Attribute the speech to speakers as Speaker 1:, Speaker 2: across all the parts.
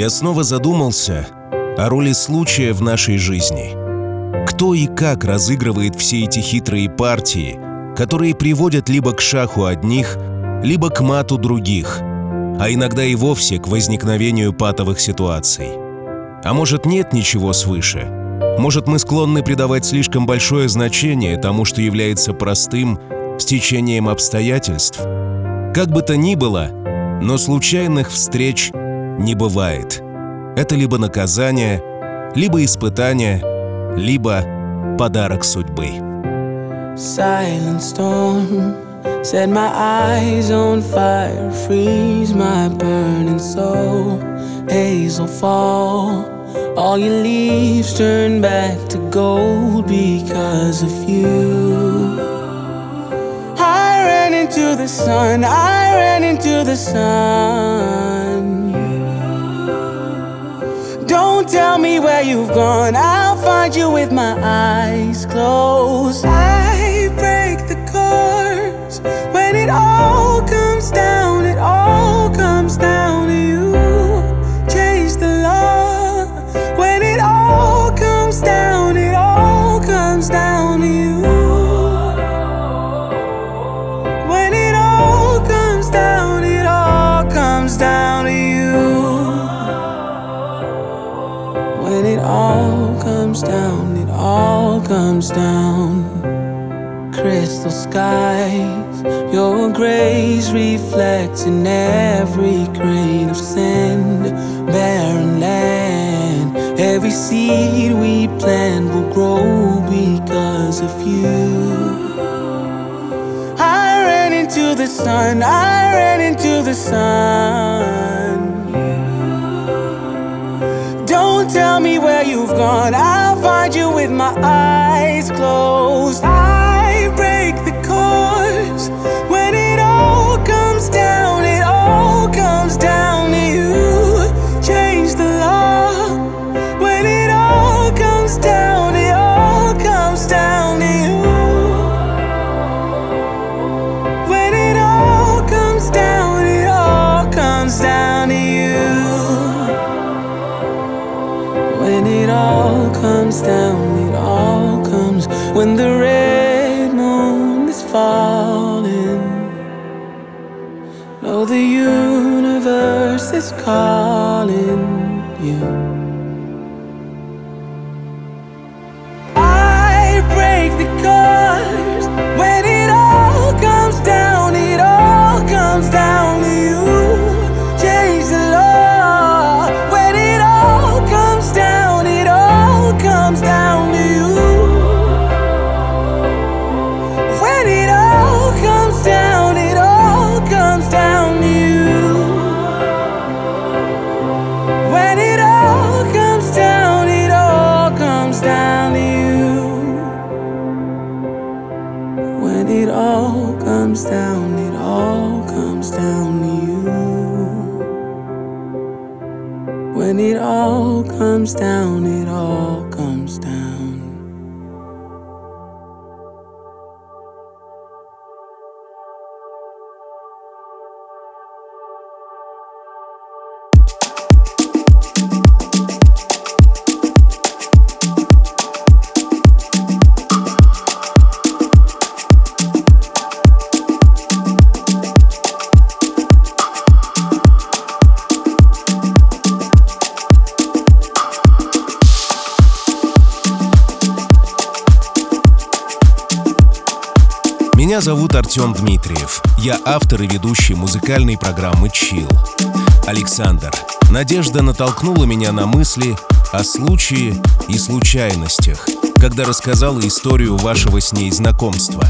Speaker 1: я снова задумался о роли случая в нашей жизни. Кто и как разыгрывает все эти хитрые партии, которые приводят либо к шаху одних, либо к мату других, а иногда и вовсе к возникновению патовых ситуаций. А может нет ничего свыше? Может мы склонны придавать слишком большое значение тому, что является простым стечением обстоятельств? Как бы то ни было, но случайных встреч не бывает. Это либо наказание, либо испытание, либо подарок судьбы.
Speaker 2: Silent storm set my eyes on fire, freeze my burning soul. Hazel fall, all your leaves turn back to gold because of you. I ran into the sun, I ran into the sun. Tell me where you've gone, I'll find you with my eyes closed. I break the course when it all comes down, it all comes down comes down, it all comes down. Crystal skies, your grace reflects in every grain of sand. Barren land, every seed we plant will grow because of you. I ran into the sun, I ran into the sun. Tell me where you've gone, I'll find you with my eyes closed. I is calling you. Comes down,
Speaker 1: Артем Дмитриев. Я автор и ведущий музыкальной программы «Чил». Александр, Надежда натолкнула меня на мысли о случае и случайностях, когда рассказала историю вашего с ней знакомства.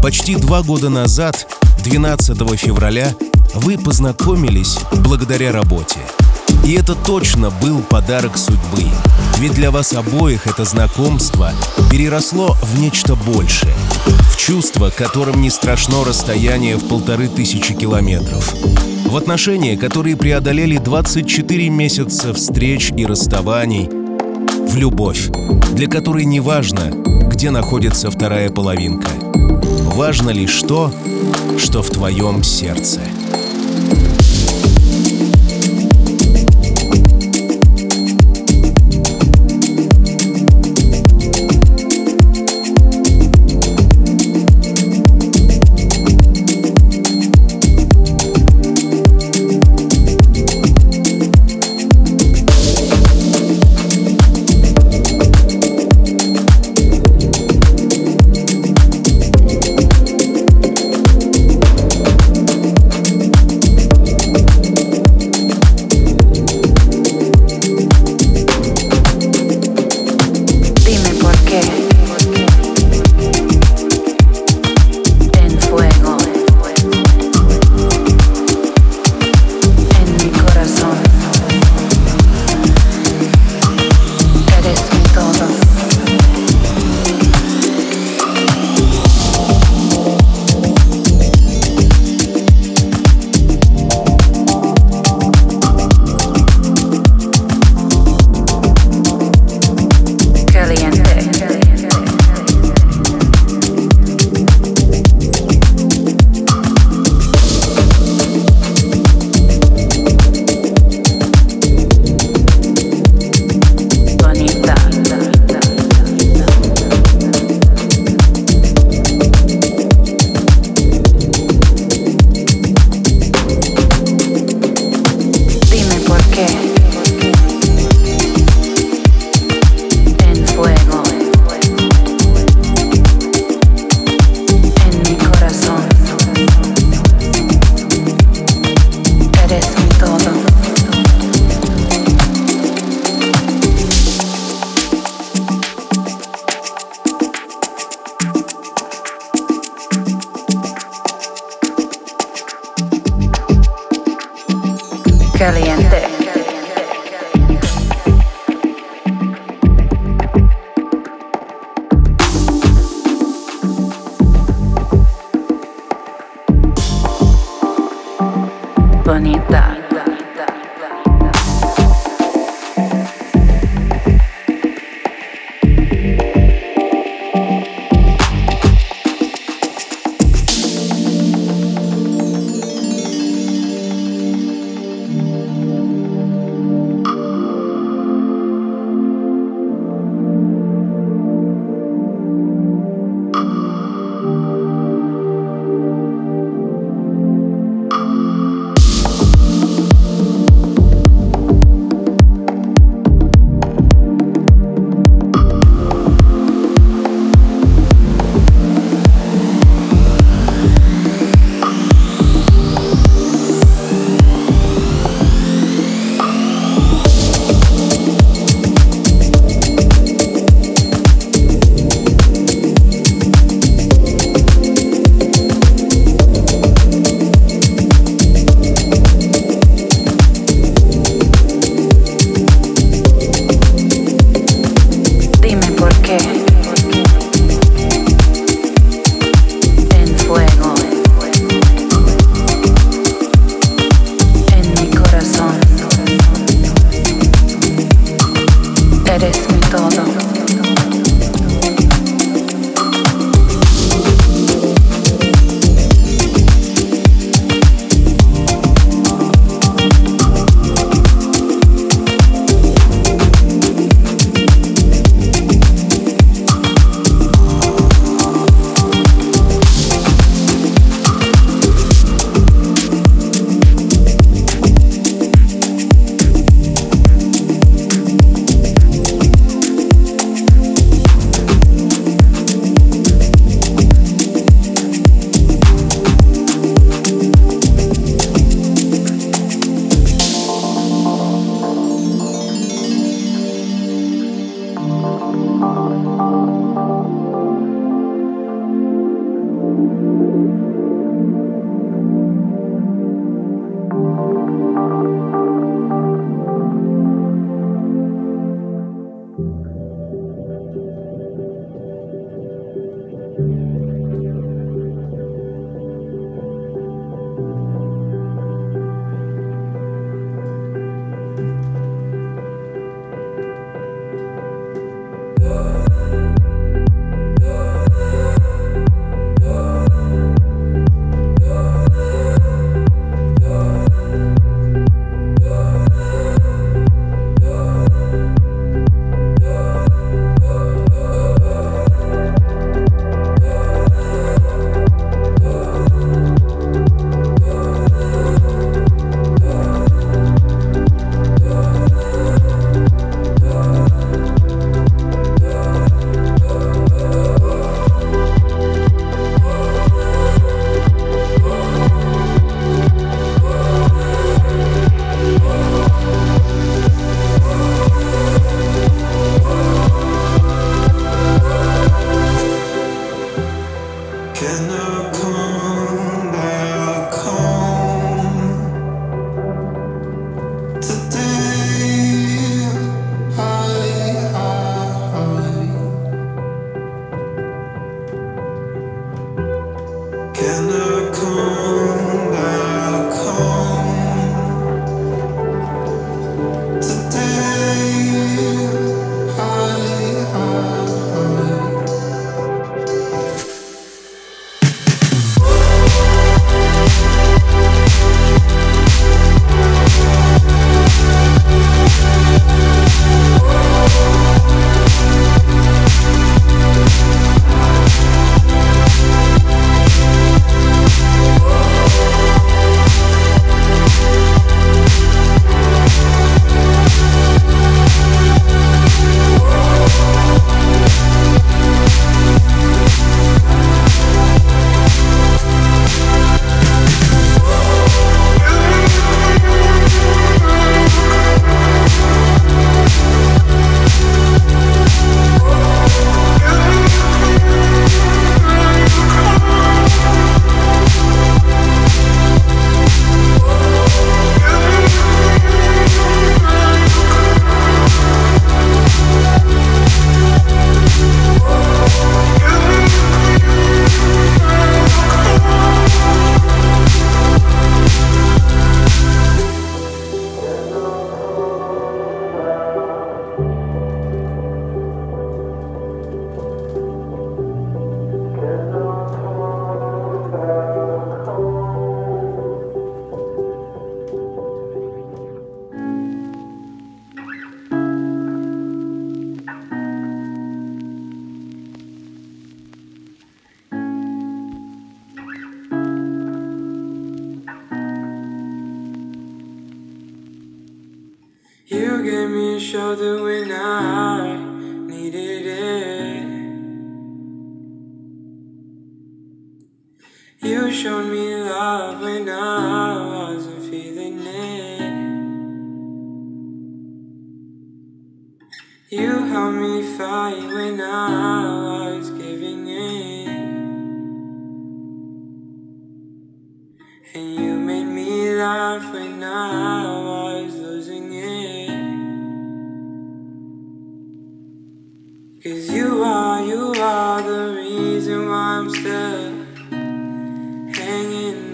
Speaker 1: Почти два года назад, 12 февраля, вы познакомились благодаря работе. И это точно был подарок судьбы. Ведь для вас обоих это знакомство переросло в нечто большее. Чувство, которым не страшно расстояние в полторы тысячи километров. В отношения, которые преодолели 24 месяца встреч и расставаний. В любовь, для которой не важно, где находится вторая половинка. Важно лишь то, что в твоем сердце.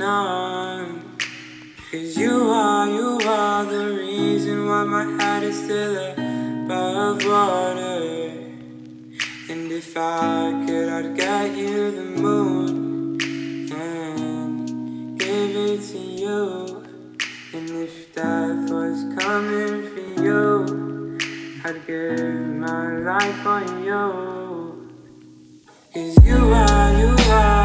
Speaker 3: on. Cause you are, you are the reason why my head is still above water. And if I could, I'd get you the moon and give it to you. And if death was coming for you, I'd give my life for you. Cause you are, you are.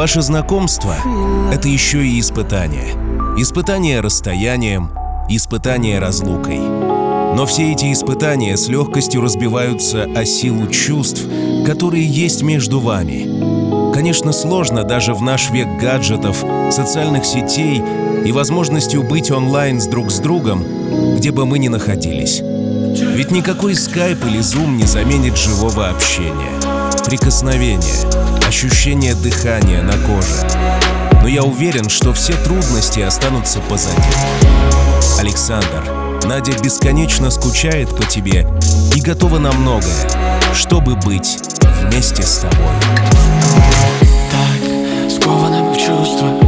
Speaker 1: Ваше знакомство — это еще и испытание. Испытание расстоянием, испытание разлукой. Но все эти испытания с легкостью разбиваются о силу чувств, которые есть между вами. Конечно, сложно даже в наш век гаджетов, социальных сетей и возможностью быть онлайн с друг с другом, где бы мы ни находились. Ведь никакой скайп или зум не заменит живого общения, прикосновения, ощущение дыхания на коже. Но я уверен, что все трудности останутся позади. Александр, Надя бесконечно скучает по тебе и готова на многое, чтобы быть вместе с тобой.
Speaker 2: Так, скованы мы в
Speaker 4: чувствах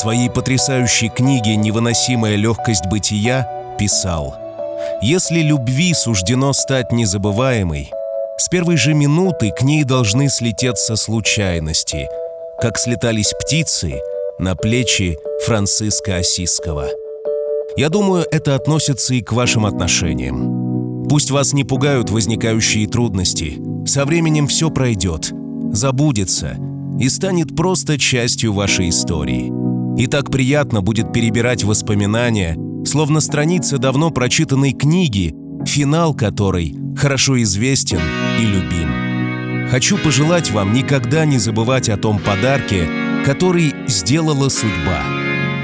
Speaker 4: своей потрясающей книге «Невыносимая легкость бытия» писал «Если любви суждено стать незабываемой, с первой же минуты к ней должны слететься случайности, как слетались птицы на плечи Франциска Осиского. Я думаю, это относится и к вашим отношениям. Пусть вас не пугают возникающие трудности. Со временем все пройдет, забудется и станет просто частью вашей истории. И так приятно будет перебирать воспоминания, словно страницы давно прочитанной книги, финал которой хорошо известен и любим. Хочу пожелать вам никогда не забывать о том подарке, который сделала судьба.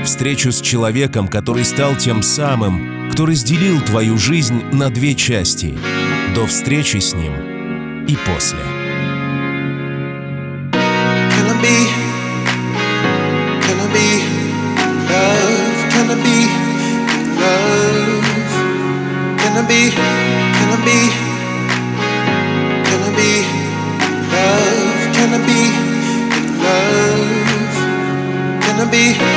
Speaker 4: Встречу с человеком, который стал тем самым, кто разделил твою жизнь на две части. До встречи с ним и после.
Speaker 5: Be? Can I be? Can I be love? Can I be in love? Can I be?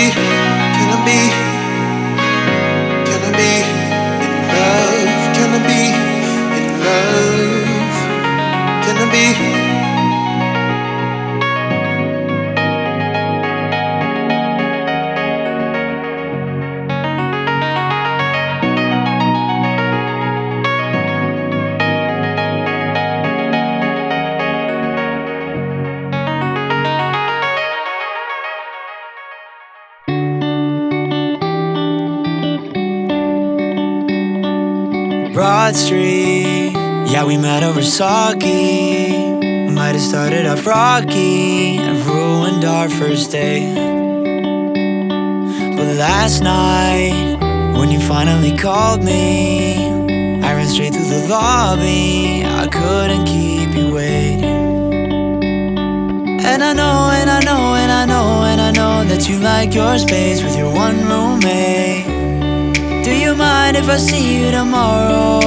Speaker 5: Be? Can I be?
Speaker 6: Street. Yeah, we met over sake. Might have started off rocky and ruined our first day. But last night, when you finally called me, I ran straight through the lobby. I couldn't keep you waiting. And I know, and I know, and I know, and I know that you like your space with your one roommate. Do you mind if I see you tomorrow?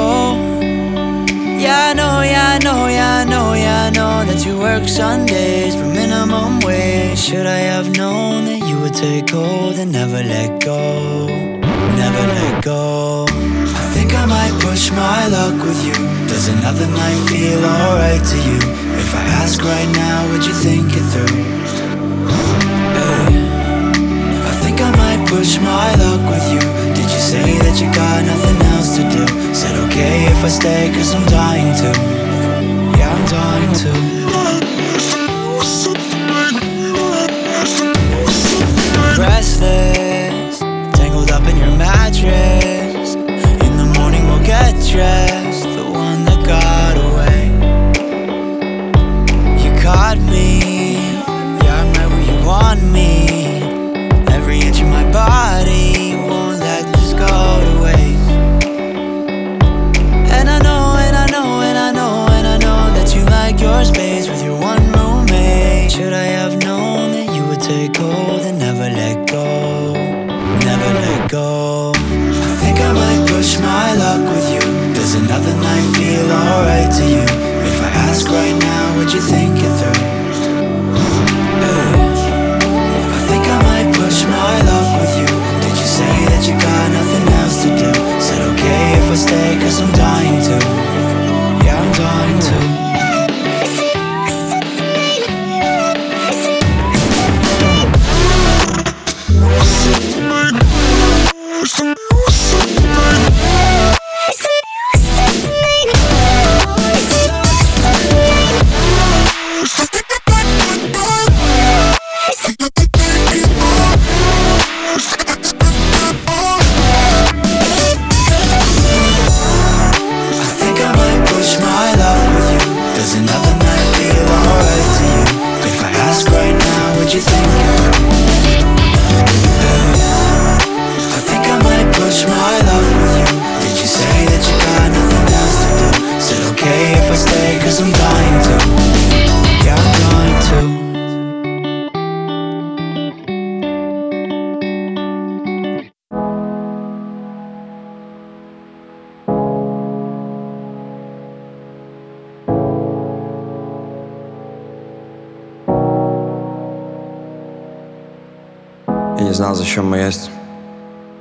Speaker 6: Yeah, I know, yeah, I know, yeah, I know, yeah, I know that you work Sundays for minimum wage. Should I have known that you would take hold and never let go? Never let go. I think I might push my luck with you. Does another night feel alright to you? If I ask right now, would you think it through? Hey. I think I might push my luck with you. Say that you got nothing else to do? Said okay if I stay, cause I'm dying to. Yeah, I'm dying to.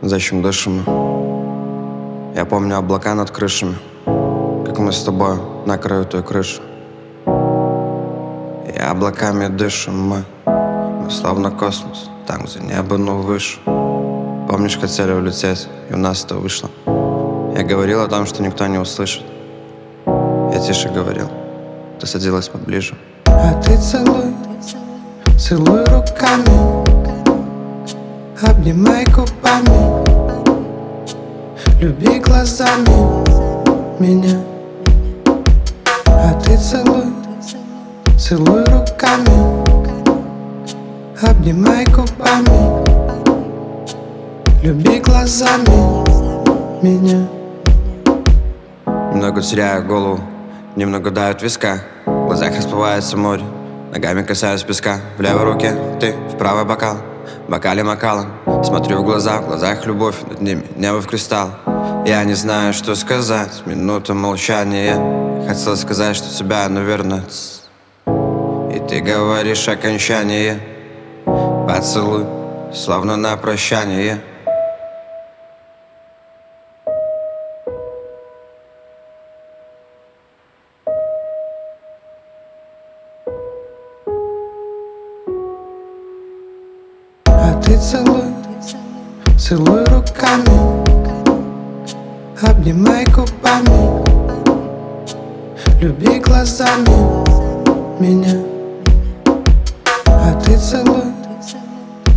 Speaker 7: Зачем дышим. Я помню облака над крышами, как мы с тобой на краю той крыши. И облаками дышим мы, мы словно космос, там, где небо, ну выше. Помнишь, хотели улететь, и у нас это вышло. Я говорил о том, что никто не услышит. Я тише говорил, ты садилась поближе.
Speaker 8: А ты целуй, целуй руками Обнимай губами Люби глазами меня. А ты целуй, целуй руками. Обнимай губами Люби глазами меня.
Speaker 7: Немного теряю голову, немного дают виска В глазах расплывается море, ногами касаюсь песка. В левой руке ты, в правый бокал, бокале макалом Смотрю в глаза, в глазах любовь, над ними небо в кристалл. Я не знаю, что сказать, минута молчания. Хотел сказать, что тебя, наверное, ц- И ты говоришь окончание. Поцелуй, словно на прощание
Speaker 8: целуй руками Обнимай губами. Люби глазами меня. А ты целуй,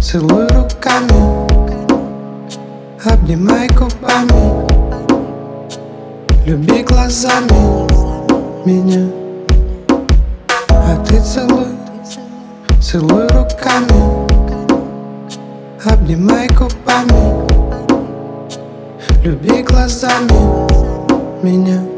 Speaker 8: целуй руками Обнимай губами. Люби глазами меня. А ты целуй, целуй руками Обнимай губами. Люби глазами меня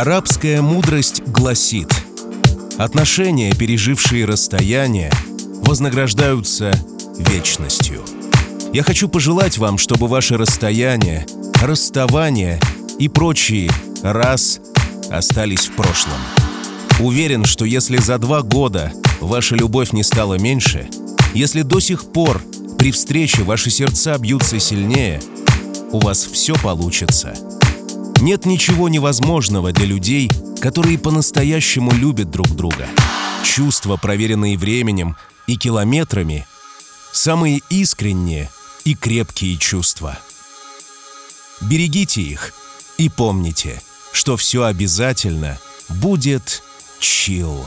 Speaker 1: Арабская мудрость гласит, отношения, пережившие расстояние, вознаграждаются вечностью. Я хочу пожелать вам, чтобы ваши расстояния, расставания и прочие раз остались в прошлом. Уверен, что если за два года ваша любовь не стала меньше, если до сих пор при встрече ваши сердца бьются сильнее, у вас все получится – нет ничего невозможного для людей, которые по-настоящему любят друг друга. Чувства, проверенные временем и километрами, самые искренние и крепкие чувства. Берегите их и помните, что все обязательно будет чил.